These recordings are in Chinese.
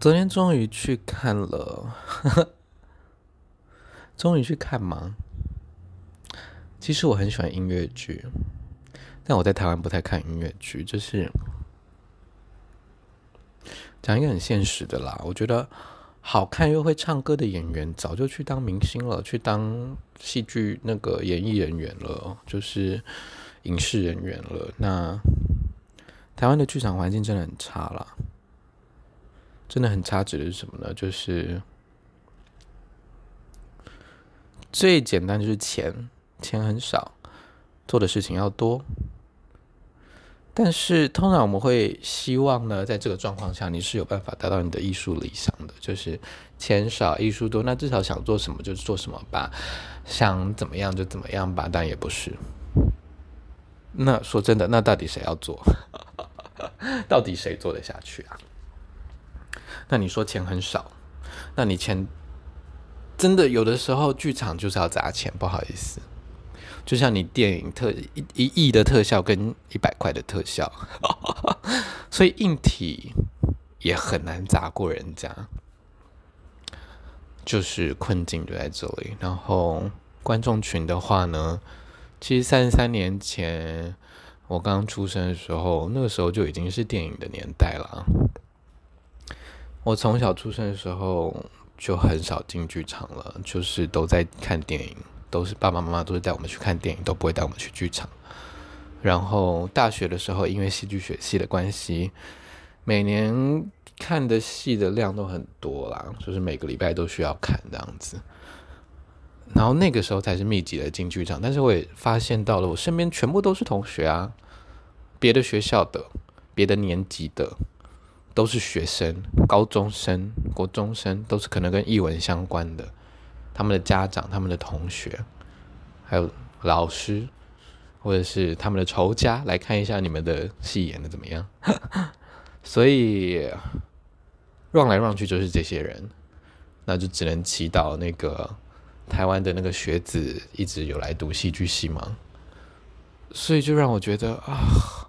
昨天终于去看了，终于去看吗？其实我很喜欢音乐剧，但我在台湾不太看音乐剧，就是讲一个很现实的啦。我觉得好看又会唱歌的演员早就去当明星了，去当戏剧那个演艺人员了，就是影视人员了。那台湾的剧场环境真的很差啦。真的很差，指的是什么呢？就是最简单，就是钱，钱很少，做的事情要多。但是通常我们会希望呢，在这个状况下，你是有办法达到你的艺术理想的，就是钱少，艺术多。那至少想做什么就做什么吧，想怎么样就怎么样吧。但也不是。那说真的，那到底谁要做？到底谁做得下去啊？那你说钱很少，那你钱真的有的时候剧场就是要砸钱，不好意思，就像你电影特一一亿的特效跟一百块的特效，所以硬体也很难砸过人家，就是困境就在这里。然后观众群的话呢，其实三十三年前我刚出生的时候，那个时候就已经是电影的年代了。我从小出生的时候就很少进剧场了，就是都在看电影，都是爸爸妈妈都是带我们去看电影，都不会带我们去剧场。然后大学的时候，因为戏剧学系的关系，每年看的戏的量都很多啦，就是每个礼拜都需要看这样子。然后那个时候才是密集的进剧场，但是我也发现到了，我身边全部都是同学啊，别的学校的，别的年级的。都是学生，高中生、国中生，都是可能跟艺文相关的。他们的家长、他们的同学，还有老师，或者是他们的仇家，来看一下你们的戏演的怎么样。所以绕来绕去就是这些人，那就只能祈祷那个台湾的那个学子一直有来读戏剧系嘛。所以就让我觉得啊。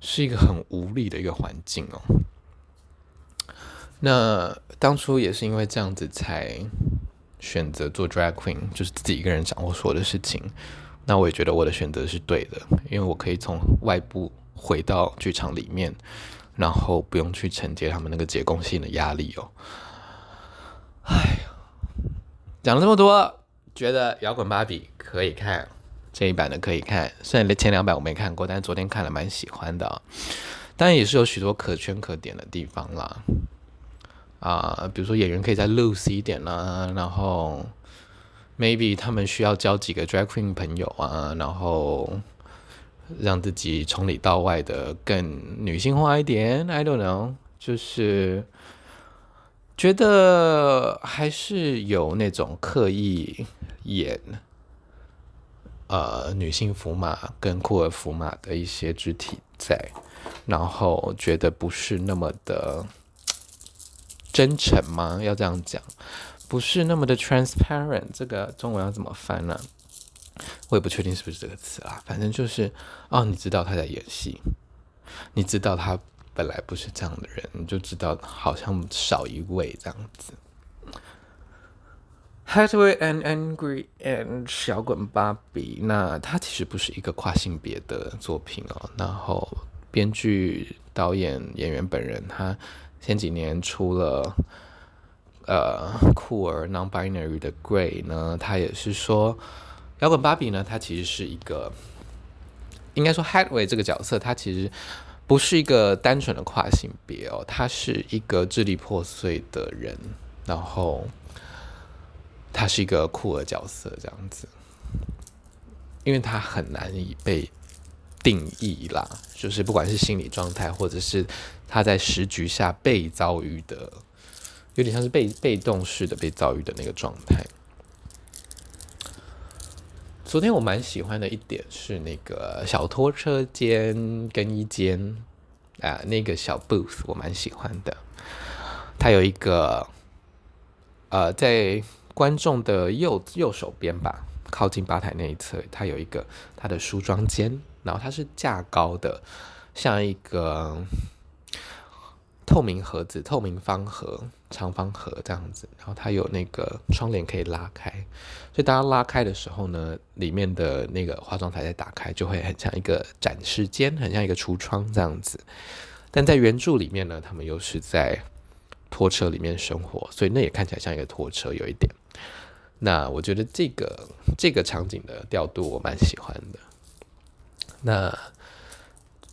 是一个很无力的一个环境哦。那当初也是因为这样子才选择做 drag queen，就是自己一个人掌握所有的事情。那我也觉得我的选择是对的，因为我可以从外部回到剧场里面，然后不用去承接他们那个结构性的压力哦。哎呀，讲了这么多，觉得摇滚芭比可以看。这一版的可以看，虽然前两版我没看过，但是昨天看了蛮喜欢的哦。当然也是有许多可圈可点的地方啦，啊，比如说演员可以再 loose 一点啦，然后 maybe 他们需要交几个 drag queen 朋友啊，然后让自己从里到外的更女性化一点。I don't know，就是觉得还是有那种刻意演。呃，女性符码跟库尔符码的一些肢体在，然后觉得不是那么的真诚吗？要这样讲，不是那么的 transparent。这个中文要怎么翻呢？我也不确定是不是这个词啊。反正就是，哦，你知道他在演戏，你知道他本来不是这样的人，你就知道好像少一位这样子。Hathaway and Angry and 摇滚芭比，那它其实不是一个跨性别的作品哦。然后编剧、导演、演员本人，他前几年出了呃酷儿 Non-binary 的 Grey 呢，他也是说摇滚芭比呢，它其实是一个应该说 Hathaway 这个角色，它其实不是一个单纯的跨性别哦，他是一个支离破碎的人，然后。他是一个酷儿角色，这样子，因为他很难以被定义啦，就是不管是心理状态，或者是他在时局下被遭遇的，有点像是被被动式的被遭遇的那个状态。昨天我蛮喜欢的一点是那个小拖车间更衣间啊，那个小 booth 我蛮喜欢的，他有一个呃在。观众的右右手边吧，靠近吧台那一侧，它有一个它的梳妆间，然后它是架高的，像一个透明盒子，透明方盒、长方盒这样子，然后它有那个窗帘可以拉开，所以当它拉开的时候呢，里面的那个化妆台再打开，就会很像一个展示间，很像一个橱窗这样子。但在原著里面呢，他们又是在拖车里面生活，所以那也看起来像一个拖车，有一点。那我觉得这个这个场景的调度我蛮喜欢的。那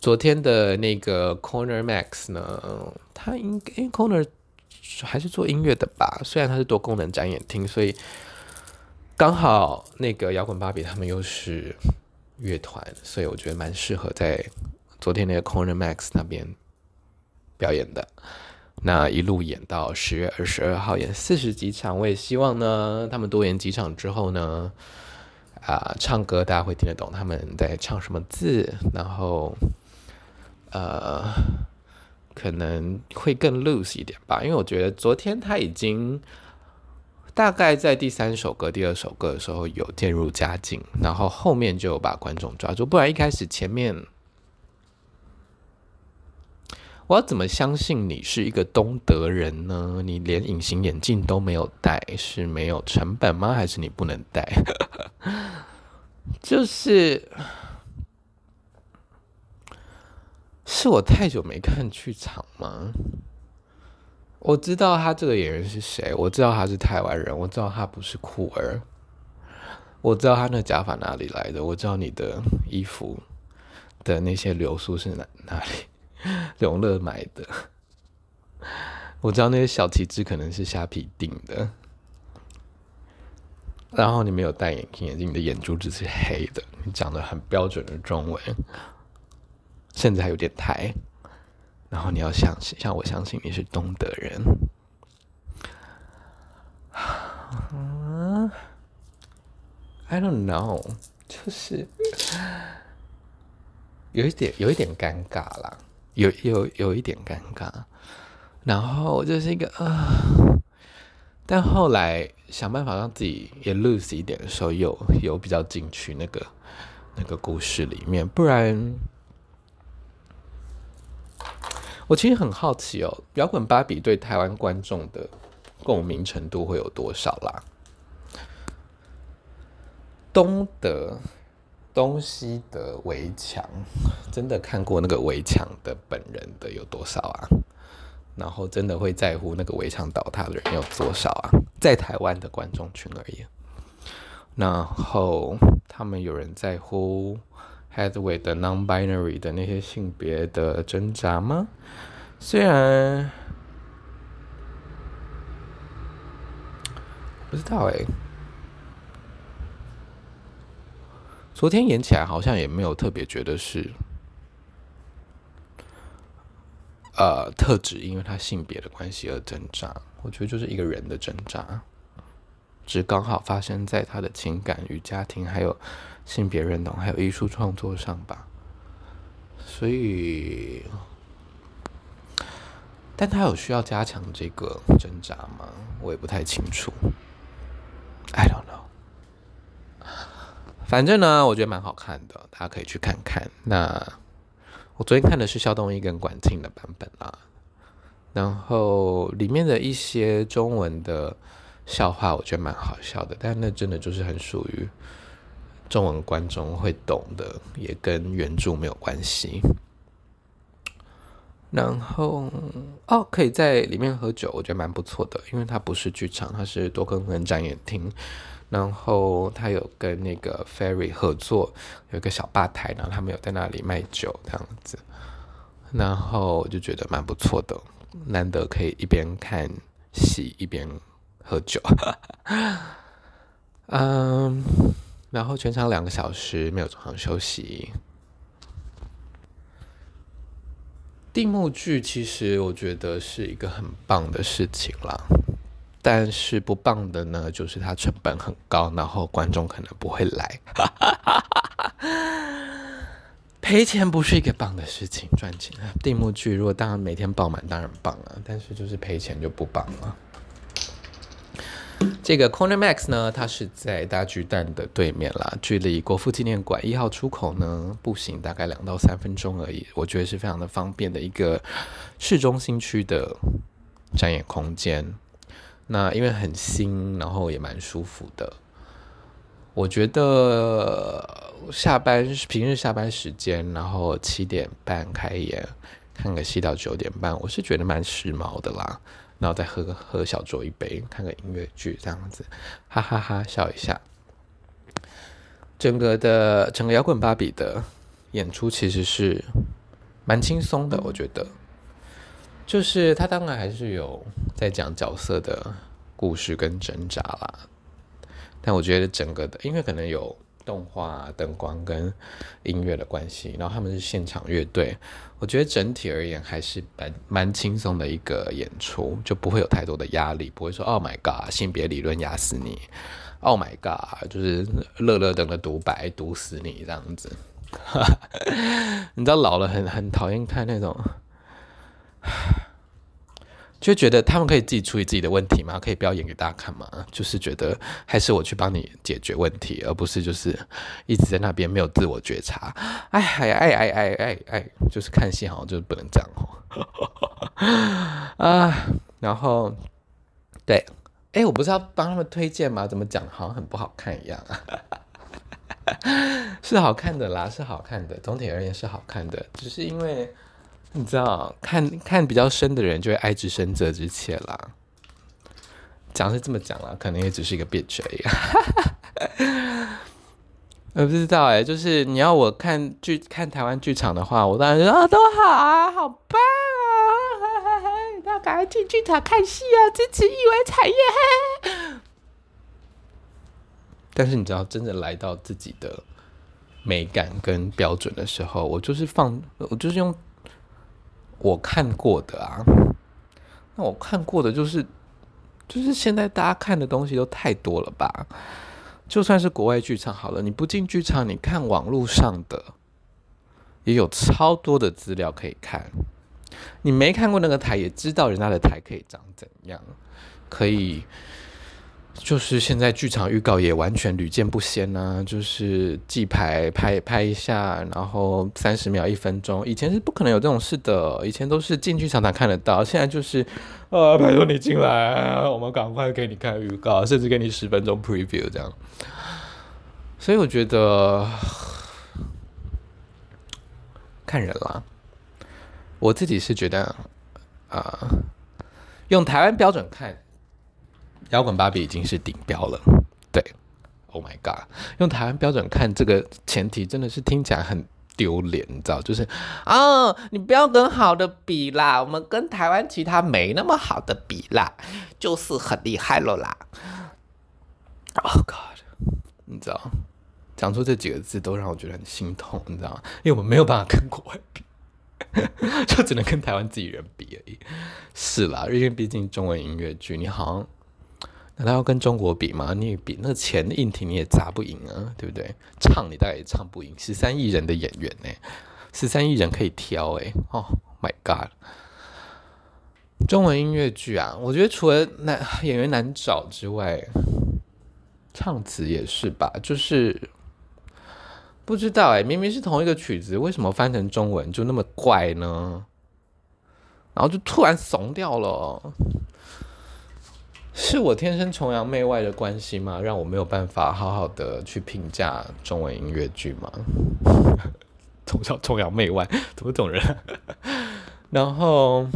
昨天的那个 Corner Max 呢，它应该 Corner 还是做音乐的吧？虽然它是多功能展演厅，所以刚好那个摇滚芭比他们又是乐团，所以我觉得蛮适合在昨天那个 Corner Max 那边表演的。那一路演到十月二十二号，演四十几场。我也希望呢，他们多演几场之后呢，啊、唱歌大家会听得懂他们在唱什么字，然后呃，可能会更 loose 一点吧。因为我觉得昨天他已经大概在第三首歌、第二首歌的时候有渐入佳境，然后后面就把观众抓住，不然一开始前面。我要怎么相信你是一个东德人呢？你连隐形眼镜都没有戴，是没有成本吗？还是你不能戴？就是，是我太久没看剧场吗？我知道他这个演员是谁，我知道他是台湾人，我知道他不是酷儿，我知道他那假发哪里来的，我知道你的衣服的那些流苏是哪哪里。永乐买的，我知道那些小旗帜可能是虾皮订的。然后你没有戴眼镜，眼镜你的眼珠子是黑的。你讲的很标准的中文，甚至还有点台。然后你要相信，像我相信你是东德人。嗯，I don't know，就是 有一点有一点尴尬啦。有有有一点尴尬，然后我就是一个啊、但后来想办法让自己也 loose 一点的时候，有有比较进去那个那个故事里面，不然我其实很好奇哦，摇滚芭比对台湾观众的共鸣程度会有多少啦？东德。东西的围墙，真的看过那个围墙的本人的有多少啊？然后真的会在乎那个围墙倒塌的人有多少啊？在台湾的观众群而言，然后他们有人在乎 Headway 的 non-binary 的那些性别的挣扎吗？虽然不知道哎。昨天演起来好像也没有特别觉得是，呃，特指因为他性别的关系而挣扎。我觉得就是一个人的挣扎，只刚好发生在他的情感与家庭，还有性别认同，还有艺术创作上吧。所以，但他有需要加强这个挣扎吗？我也不太清楚。I don't know。反正呢，我觉得蛮好看的，大家可以去看看。那我昨天看的是萧东意跟管庆的版本啦，然后里面的一些中文的笑话，我觉得蛮好笑的，但那真的就是很属于中文观众会懂的，也跟原著没有关系。然后哦，可以在里面喝酒，我觉得蛮不错的，因为它不是剧场，它是多功能展演厅。然后他有跟那个 Ferry 合作，有一个小吧台，然后他们有在那里卖酒这样子，然后我就觉得蛮不错的，难得可以一边看戏一边喝酒，嗯，然后全场两个小时没有中场休息。定目剧其实我觉得是一个很棒的事情啦。但是不棒的呢，就是它成本很高，然后观众可能不会来。赔钱不是一个棒的事情，赚钱定目剧如果当然每天爆满当然棒了，但是就是赔钱就不棒了。这个 Corner Max 呢，它是在大巨蛋的对面啦，距离国父纪念馆一号出口呢，步行大概两到三分钟而已。我觉得是非常的方便的一个市中心区的展演空间。那因为很新，然后也蛮舒服的。我觉得下班平日下班时间，然后七点半开演，看个戏到九点半，我是觉得蛮时髦的啦。然后再喝个喝小酌一杯，看个音乐剧这样子，哈哈哈哈笑一下。整个的整个摇滚芭比的演出其实是蛮轻松的，我觉得。就是他当然还是有在讲角色的故事跟挣扎啦，但我觉得整个的，因为可能有动画、灯光跟音乐的关系，然后他们是现场乐队，我觉得整体而言还是蛮蛮轻松的一个演出，就不会有太多的压力，不会说 “Oh my God”，性别理论压死你，“Oh my God”，就是乐乐等的独白毒死你这样子。你知道老了很很讨厌看那种。就觉得他们可以自己处理自己的问题吗？可以表演给大家看吗？就是觉得还是我去帮你解决问题，而不是就是一直在那边没有自我觉察。哎哎哎哎哎哎哎，就是看戏好像就是不能这样哦。啊，然后对，哎，我不是要帮他们推荐吗？怎么讲好像很不好看一样啊？是好看的啦，是好看的，总体而言是好看的，只是因为。你知道，看看比较深的人就会爱之深责之切啦。讲是这么讲啦，可能也只是一个 bitch 而已。我不知道哎、就是你要我看剧看台湾剧场的话，我当然觉得啊，都好啊，好棒啊！要赶快进剧场看戏啊，支持艺文产业。但是你知道，真的来到自己的美感跟标准的时候，我就是放，我就是用。我看过的啊，那我看过的就是，就是现在大家看的东西都太多了吧？就算是国外剧场好了，你不进剧场，你看网络上的也有超多的资料可以看。你没看过那个台，也知道人家的台可以长怎样，可以。就是现在剧场预告也完全屡见不鲜呐、啊，就是记牌拍拍一下，然后三十秒一分钟，以前是不可能有这种事的，以前都是进剧场才看得到，现在就是，呃，拜托你进来，我们赶快给你看预告，甚至给你十分钟 preview 这样。所以我觉得看人啦，我自己是觉得啊、用台湾标准看。摇滚芭比已经是顶标了，对，Oh my god！用台湾标准看这个前提真的是听起来很丢脸，你知道？就是啊、你不要跟好的比啦，我们跟台湾其他没那么好的比啦，就是很厉害了啦。Oh god！你知道，讲出这几个字都让我觉得很心痛，你知道吗？因为我们没有办法跟国外比，就只能跟台湾自己人比而已。是啦，因为毕竟中文音乐剧，你好像。难道要跟中国比吗？你比那钱硬挺你也砸不赢啊，对不对？唱你大概也唱不赢，十三亿人的演员呢？十三亿人可以挑哎，哦、，My God！中文音乐剧啊，我觉得除了难演员难找之外，唱词也是吧，就是不知道哎，明明是同一个曲子，为什么翻成中文就那么怪呢？然后就突然怂掉了。是我天生崇洋媚外的关系吗？让我没有办法好好的去评价中文音乐剧吗？从小崇洋媚外，怎么种人？然后，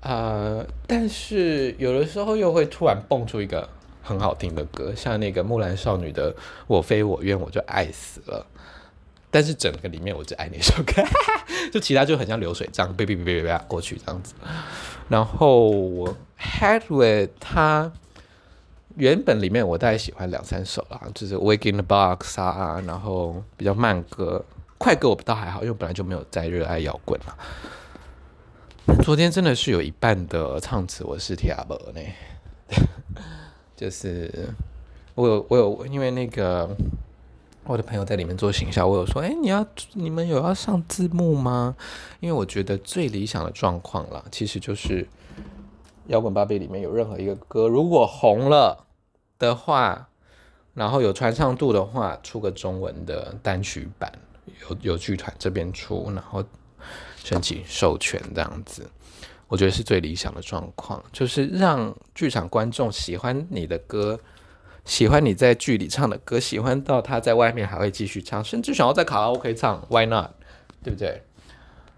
呃，但是有的时候又会突然蹦出一个很好听的歌，像那个木兰少女的《我非我愿》，我就爱死了。但是整个里面我只爱那首歌，就其他就很像流水账，哔哔哔哔哔过去这样子。然后我。Hedwig 他原本里面我大概喜欢两三首啦，就是 Wake in the Box 啊，然后比较慢歌，快歌我倒还好，因为我本来就没有在热爱摇滚嘛。昨天真的是有一半的唱词我是听不懂呢，就是我有我有因为那个我的朋友在里面做行销，我有说，哎，你要你们有要上字幕吗？因为我觉得最理想的状况啦，其实就是。摇滚吧比里面有任何一个歌，如果红了的话，然后有传唱度的话，出个中文的单曲版，有有剧团这边出，然后申请授权这样子，我觉得是最理想的状况，就是让剧场观众喜欢你的歌，喜欢你在剧里唱的歌，喜欢到他在外面还会继续唱，甚至想要在卡拉 OK 唱，Why not？对不对？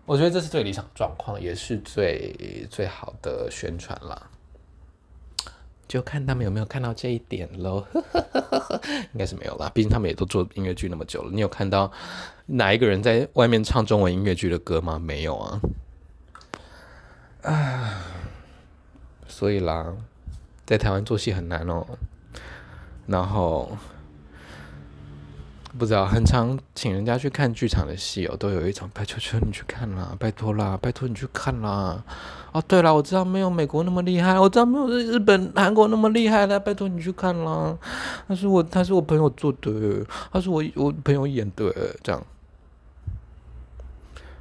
我觉得这是最理想状况，也是最最好的宣传了。就看他们有没有看到这一点喽。应该是没有啦，毕竟他们也都做音乐剧那么久了。你有看到哪一个人在外面唱中文音乐剧的歌吗？没有啊。啊，所以啦，在台湾做戏很难哦。然后。不知道，很常请人家去看剧场的戏哦，都有一种拜托求你去看啦，拜托啦，拜托你去看啦。哦，对了，我知道没有美国那么厉害，我知道没有日本、韩国那么厉害了，拜托你去看啦。他是我，他是我朋友做的，他是我我朋友演的，这样。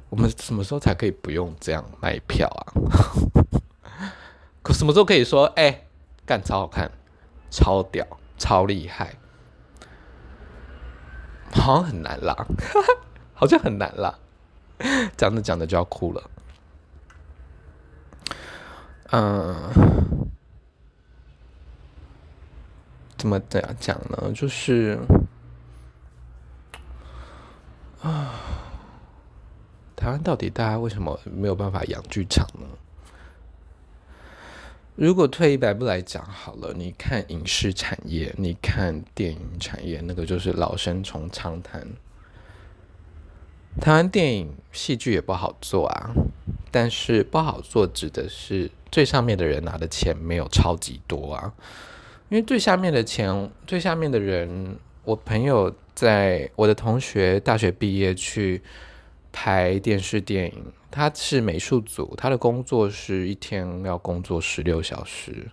我们什么时候才可以不用这样卖票啊？可什么时候可以说，哎、干超好看，超屌，超厉害？好像很难啦，好像很难啦，讲着讲着就要哭了。嗯，怎么这样讲呢？就是啊，台湾到底大家为什么没有办法养剧场呢？如果退一百步来讲好了，你看影视产业，你看电影产业，那个就是老生从长谈。台湾电影戏剧也不好做啊，但是不好做指的是最上面的人拿的钱没有超级多啊，因为最下面的钱，最下面的人，我朋友在我的同学大学毕业去拍电视电影。他是美术组，他的工作是一天要工作十六小时，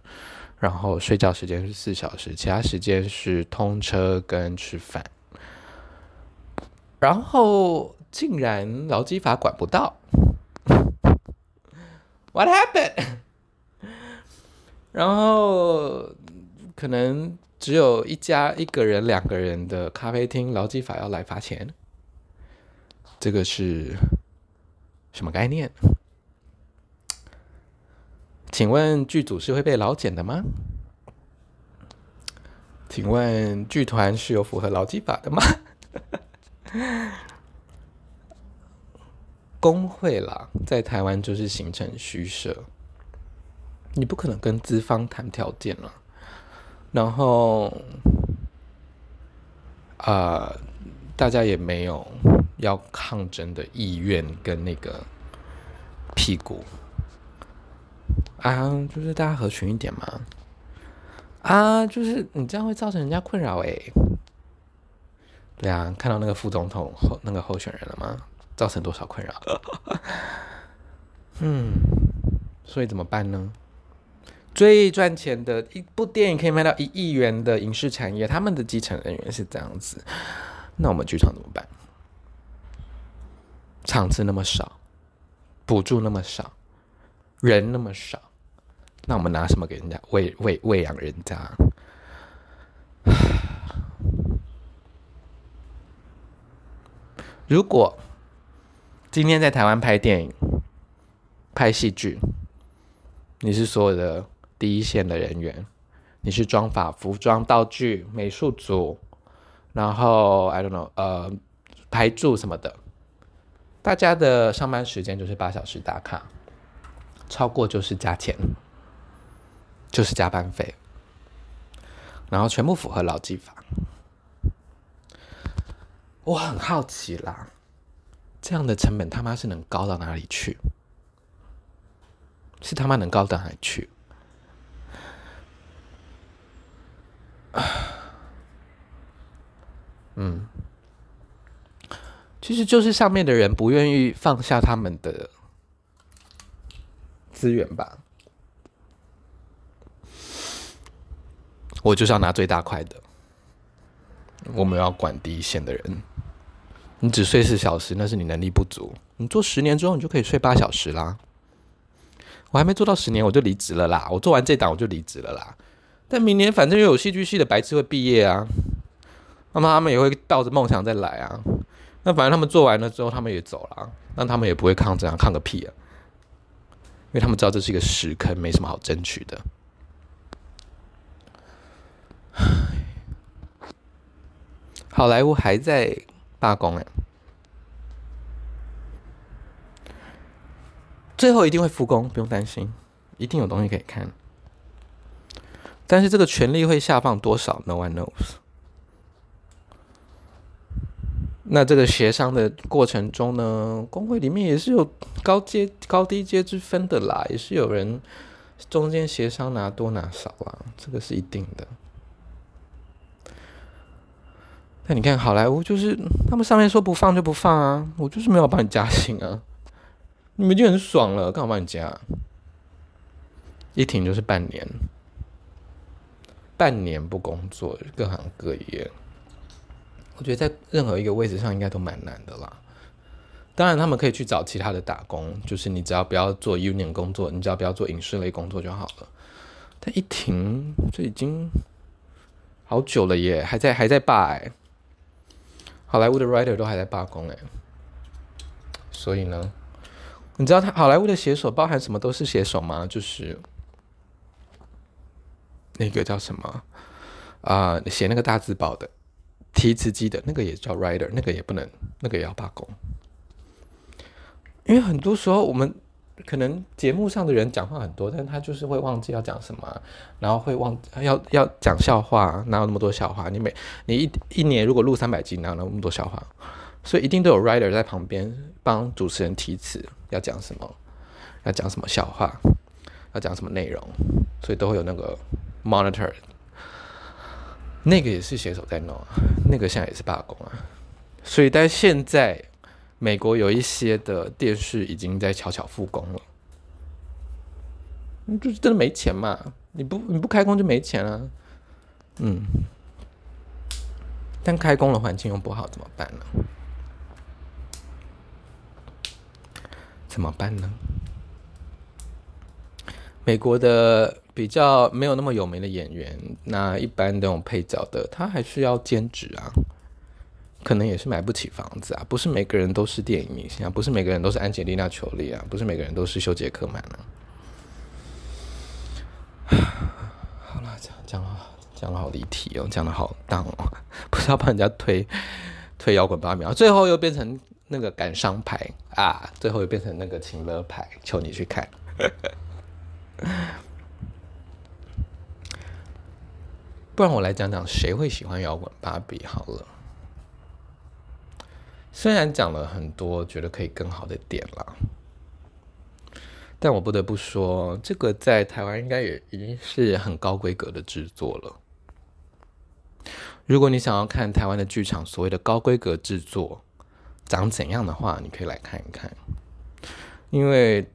然后睡觉时间是四小时，其他时间是通车跟吃饭。然后竟然劳基法管不到，What happened？然后可能只有一家一个人、两个人的咖啡厅，劳基法要来罚钱，这个是。什么概念？请问剧组是会被劳检的吗？请问剧团是有符合劳基法的吗？工会啦，在台湾就是形成虚设，你不可能跟资方谈条件了。然后，啊、呃，大家也没有。要抗争的意愿跟那个屁股啊，就是大家合群一点嘛。啊，就是你这样会造成人家困扰哎。对啊，看到那个副总统候那个候选人了吗？造成多少困扰？嗯，所以怎么办呢？最赚钱的一部电影可以卖到一亿元的影视产业，他们的基层人员是这样子，那我们剧场怎么办？场次那么少，补助那么少，人那么少，那我们拿什么给人家喂喂喂养人家？如果今天在台湾拍电影、拍戏剧，你是所有的第一线的人员，你是妆发、服装、道具、美术组，然后 I don't know，呃，排柱什么的。大家的上班时间就是八小时打卡，超过就是加钱，就是加班费，然后全部符合劳基法。我很好奇啦，这样的成本他妈是能高到哪里去？是他妈能高到哪里去？其实就是上面的人不愿意放下他们的资源吧。我就是要拿最大块的。我们要管第一线的人。你只睡四小时，那是你能力不足。你做十年之后，你就可以睡八小时啦。我还没做到十年我就离职了啦，我做完这档我就离职了啦。但明年反正又有戏剧系的白痴会毕业啊，那么他们也会抱着梦想再来啊。那反正他们做完了之后，他们也走了，那他们也不会抗这样抗个屁啊，因为他们知道这是一个屎坑，没什么好争取的。好莱坞还在罢工哎，最后一定会复工，不用担心，一定有东西可以看。但是这个权力会下放多少？No one knows。那这个协商的过程中呢，工会里面也是有高阶、高低阶之分的啦，也是有人中间协商拿多拿少啦，这个是一定的。那你看好莱坞，就是他们上面说不放就不放啊，我就是没有帮你加薪啊，你们就很爽了，干嘛帮你加？一停就是半年。半年不工作，各行各业，我觉得在任何一个位置上应该都蛮难的啦。当然，他们可以去找其他的打工，就是你只要不要做 union 工作，你只要不要做影视类工作就好了。但一停，这已经好久了耶，还在还在罢哎，好莱坞的 writer 都还在罢工哎。所以呢，你知道他好莱坞的写手包含什么都是写手吗？就是。那个叫什么啊？写、那个大字报的提词机的那个也叫 writer，那个也不能，那个也要罢工。因为很多时候我们可能节目上的人讲话很多，但他就是会忘记要讲什么，然后会忘要要讲笑话，哪有那么多笑话？你每你一一年如果录三百集，哪有那么多笑话？所以一定都有 writer 在旁边帮主持人提词，要讲什么，要讲什么笑话，要讲什么内容，所以都会有那个。Monitor，那个也是写手在弄啊，那个现在也是罢工啊，所以但现在美国有一些的电视已经在悄悄复工了，就是真的没钱嘛，你不你不开工就没钱啊，嗯，但开工的环境又不好，怎么办呢？怎么办呢？美国的。比较没有那么有名的演员，那一般那种配角的，他还是要兼职啊，可能也是买不起房子啊。不是每个人都是电影明星啊，不是每个人都是安吉丽娜·裘丽啊，不是每个人都是休杰克曼啊。好了，讲讲了讲了好离题哦，讲的好荡哦，不是要帮人家推推摇滚八秒，最后又变成那个感伤牌啊，最后又变成那个情乐牌，求你去看。不然我来讲讲谁会喜欢摇滚芭比好了。虽然讲了很多，觉得可以更好的点啦，但我不得不说，这个在台湾应该也已经是很高规格的制作了。如果你想要看台湾的剧场所谓的高规格制作长怎样的话，你可以来看一看，因为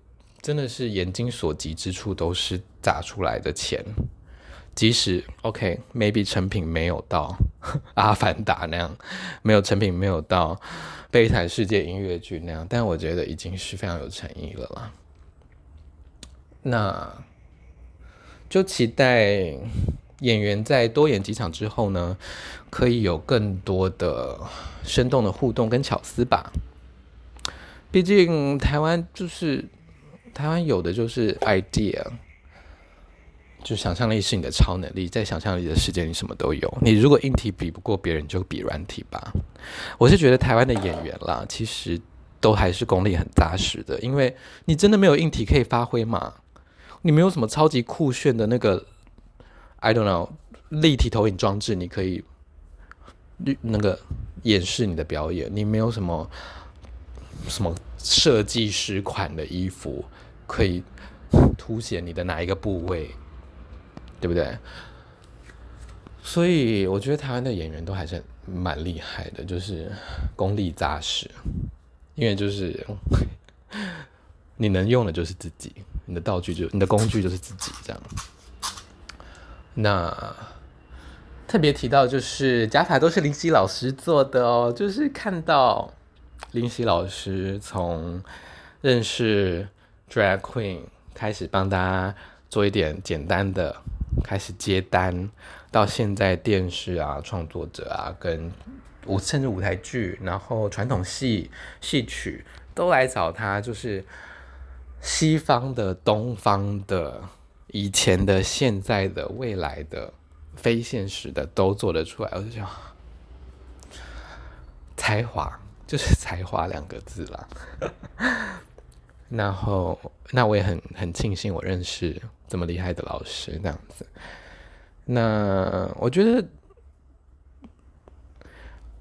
真的是眼睛所及之处都是砸出来的钱。即使 OK，maybe、成品没有到《阿凡达》那样，没有成品没有到《悲惨世界》音乐剧那样，但我觉得已经是非常有诚意了啦。那就期待演员在多演几场之后呢，可以有更多的生动的互动跟巧思吧。毕竟台湾就是台湾有的就是 idea。就想象力是你的超能力，在想象力的世界，你什么都有。你如果硬体比不过别人，就比软体吧。我是觉得台湾的演员啦，其实都还是功力很扎实的，因为你真的没有硬体可以发挥嘛。你没有什么超级酷炫的那个，I don't know，立体投影装置，你可以那个演示你的表演。你没有什么什么设计师款的衣服，可以凸显你的哪一个部位。对不对？所以我觉得台湾的演员都还是蛮厉害的，就是功力扎实。因为就是你能用的就是自己，你的道具就你的工具就是自己这样。那特别提到就是假发都是林夕老师做的哦，就是看到林夕老师从认识 Drag Queen。开始帮大家做一点简单的，开始接单，到现在电视啊、创作者啊，跟舞甚至舞台剧，然后传统戏、戏曲都来找他，就是西方的、东方的、以前的、现在的、未来的、非现实的都做得出来，我就想，才华就是才华两个字啦。然后，那我也很很庆幸我认识这么厉害的老师，这样子。那我觉得，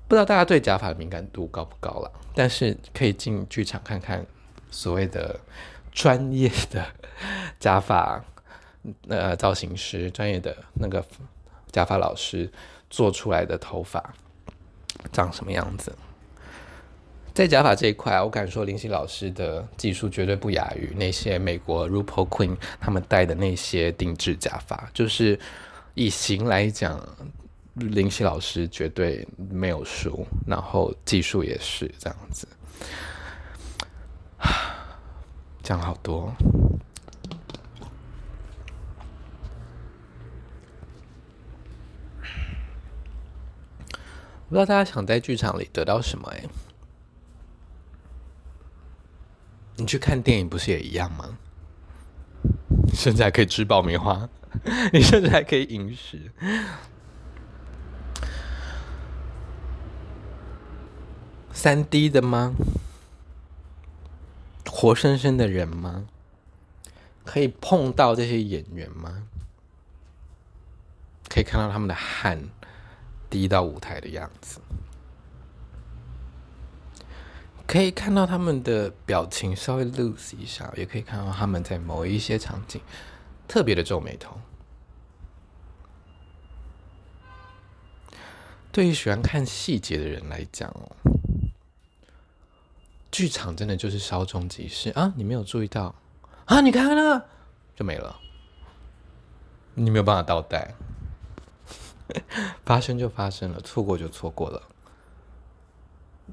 不知道大家对假发的敏感度高不高了？但是可以进剧场看看所谓的专业的假发呃造型师，专业的那个假发老师做出来的头发长什么样子。在假发这一块，我敢说林夕老师的技术绝对不亚于那些美国 r u p a l Queen 他们戴的那些定制假发。就是以型来讲，林夕老师绝对没有输，然后技术也是这样子。讲好多，不知道大家想在剧场里得到什么？哎。你去看电影不是也一样吗？甚至还可以吃爆米花，你甚至还可以饮食。三 D 的吗？活生生的人吗？可以碰到这些演员吗？可以看到他们的汗滴到舞台的样子。可以看到他们的表情稍微 loose 一下，也可以看到他们在某一些场景特别的皱眉头。对于喜欢看细节的人来讲哦，剧场真的就是稍纵即逝啊！你没有注意到啊？你看看那个就没了，你没有办法倒带，发生就发生了，错过就错过了。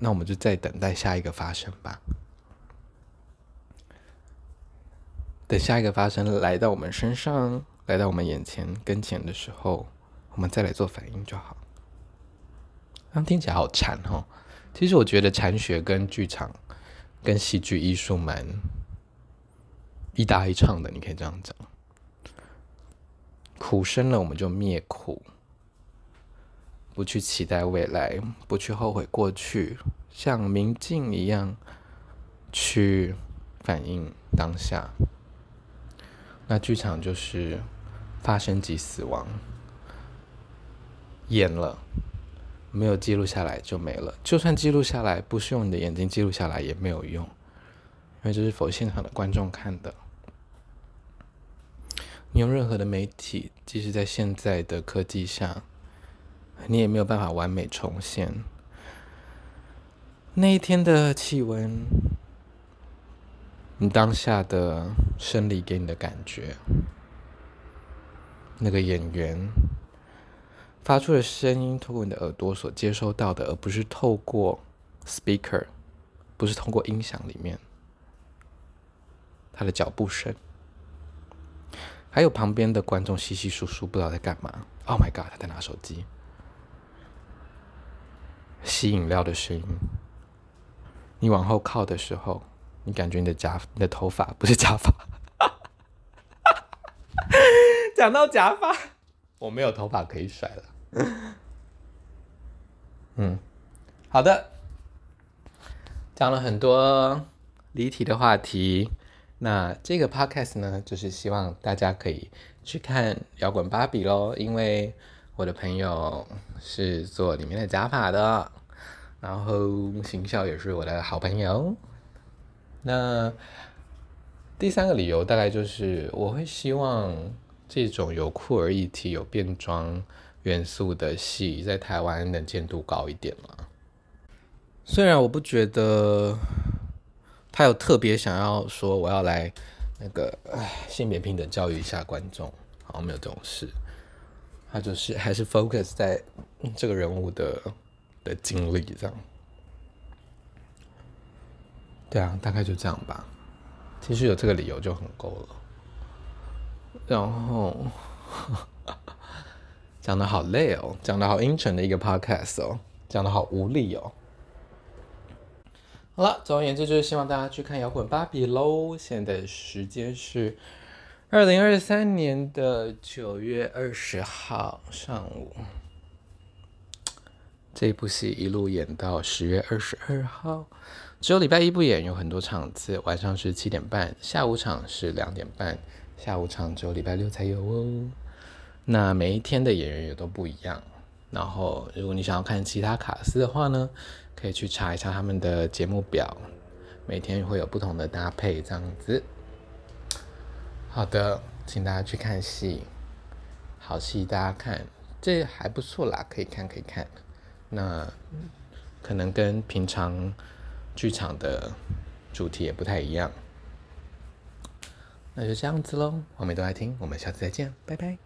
那我们就再等待下一个发生吧。等下一个发生来到我们身上，来到我们眼前跟前的时候，我们再来做反应就好。那听起来好禅哦。其实我觉得禅学跟剧场、跟戏剧艺术蛮一搭一唱的，你可以这样讲。苦生了，我们就灭苦。不去期待未来，不去后悔过去，像明镜一样去反映当下。那剧场就是发生即死亡，演了没有记录下来就没了。就算记录下来，不是用你的眼睛记录下来也没有用，因为这是否现场的观众看的。你用任何的媒体，即使在现在的科技下。你也没有办法完美重现那一天的气温，你当下的生理给你的感觉，那个演员发出的声音，透过你的耳朵所接收到的，而不是透过 speaker，不是通过音响里面，他的脚步声，还有旁边的观众稀稀疏疏，不知道在干嘛。Oh my god，他在拿手机。吸饮料的声音，你往后靠的时候，你感觉你的假、你的头发不是假发。讲到假发，我没有头发可以甩了。嗯，好的，讲了很多离题的话题。那这个 podcast 呢，就是希望大家可以去看摇滚芭比咯，因为我的朋友是做里面的假发的。然后行销也是我的好朋友。那第三个理由大概就是，我会希望这种有酷儿议题、有变装元素的戏，在台湾能见度高一点嘛。虽然我不觉得他有特别想要说我要来那个唉性别平等教育一下观众，好像没有这种事。他就是还是 focus 在这个人物的。的经历这样，对啊，大概就这样吧。其实有这个理由就很够了。然后 讲的好累哦，讲的好阴沉的一个 podcast 哦，讲的好无力哦。好了，总而言之就是希望大家去看摇滚芭比喽。现在时间是二零二三年的九月二十号上午。这部戏一路演到十月二十二号，只有礼拜一不演，有很多场次，晚上是七点半，下午场是两点半，下午场只有礼拜六才有哦。那每一天的演员也都不一样。然后，如果你想要看其他卡司的话呢，可以去查一下他们的节目表，每天会有不同的搭配，这样子。好的，请大家去看戏，好戏大家看，这还不错啦，可以看，可以看。那可能跟平常剧场的主题也不太一样，那就这样子喽。我们都爱听，我们下次再见，拜拜。